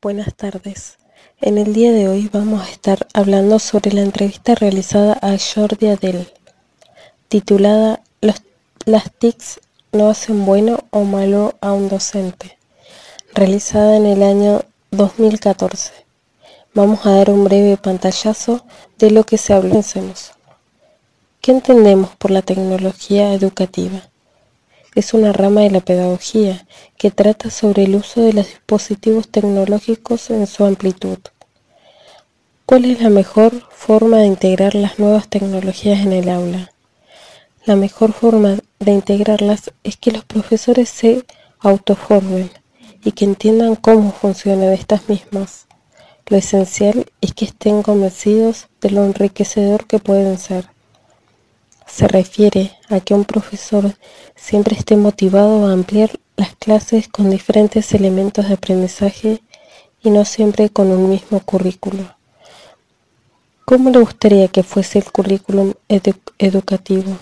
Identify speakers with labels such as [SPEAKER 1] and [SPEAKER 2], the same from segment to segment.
[SPEAKER 1] Buenas tardes. En el día de hoy vamos a estar hablando sobre la entrevista realizada a Jordi Adel, titulada Las TICs no hacen bueno o malo a un docente, realizada en el año 2014. Vamos a dar un breve pantallazo de lo que se habló. ¿Qué entendemos por la tecnología educativa? Es una rama de la pedagogía que trata sobre el uso de los dispositivos tecnológicos en su amplitud. ¿Cuál es la mejor forma de integrar las nuevas tecnologías en el aula? La mejor forma de integrarlas es que los profesores se autoformen y que entiendan cómo funcionan estas mismas. Lo esencial es que estén convencidos de lo enriquecedor que pueden ser se refiere a que un profesor siempre esté motivado a ampliar las clases con diferentes elementos de aprendizaje y no siempre con un mismo currículo. ¿Cómo le gustaría que fuese el currículum educativo?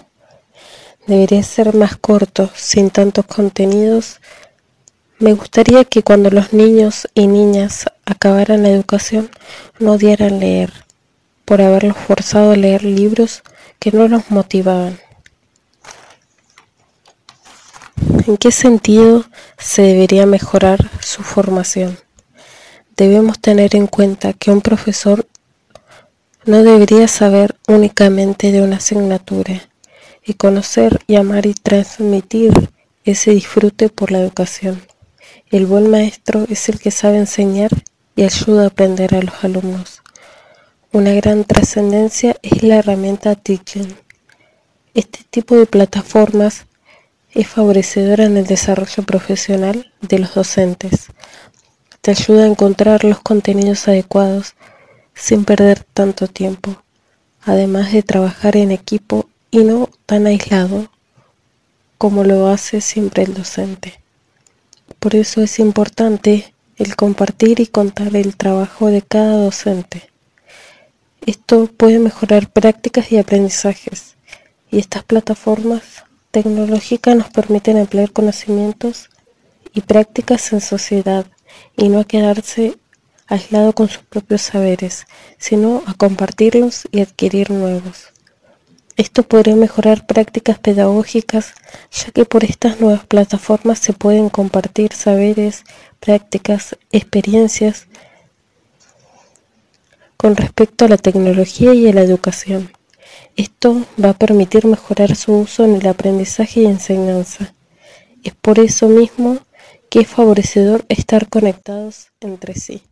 [SPEAKER 1] Debería ser más corto, sin tantos contenidos. Me gustaría que cuando los niños y niñas acabaran la educación no odiaran leer, por haberlos forzado a leer libros que no los motivaban. ¿En qué sentido se debería mejorar su formación? Debemos tener en cuenta que un profesor no debería saber únicamente de una asignatura y conocer y amar y transmitir ese disfrute por la educación. El buen maestro es el que sabe enseñar y ayuda a aprender a los alumnos. Una gran trascendencia es la herramienta Teaching. Este tipo de plataformas es favorecedora en el desarrollo profesional de los docentes. Te ayuda a encontrar los contenidos adecuados sin perder tanto tiempo, además de trabajar en equipo y no tan aislado como lo hace siempre el docente. Por eso es importante el compartir y contar el trabajo de cada docente. Esto puede mejorar prácticas y aprendizajes, y estas plataformas tecnológicas nos permiten emplear conocimientos y prácticas en sociedad y no a quedarse aislado con sus propios saberes, sino a compartirlos y adquirir nuevos. Esto podría mejorar prácticas pedagógicas, ya que por estas nuevas plataformas se pueden compartir saberes, prácticas, experiencias con respecto a la tecnología y a la educación. Esto va a permitir mejorar su uso en el aprendizaje y enseñanza. Es por eso mismo que es favorecedor estar conectados entre sí.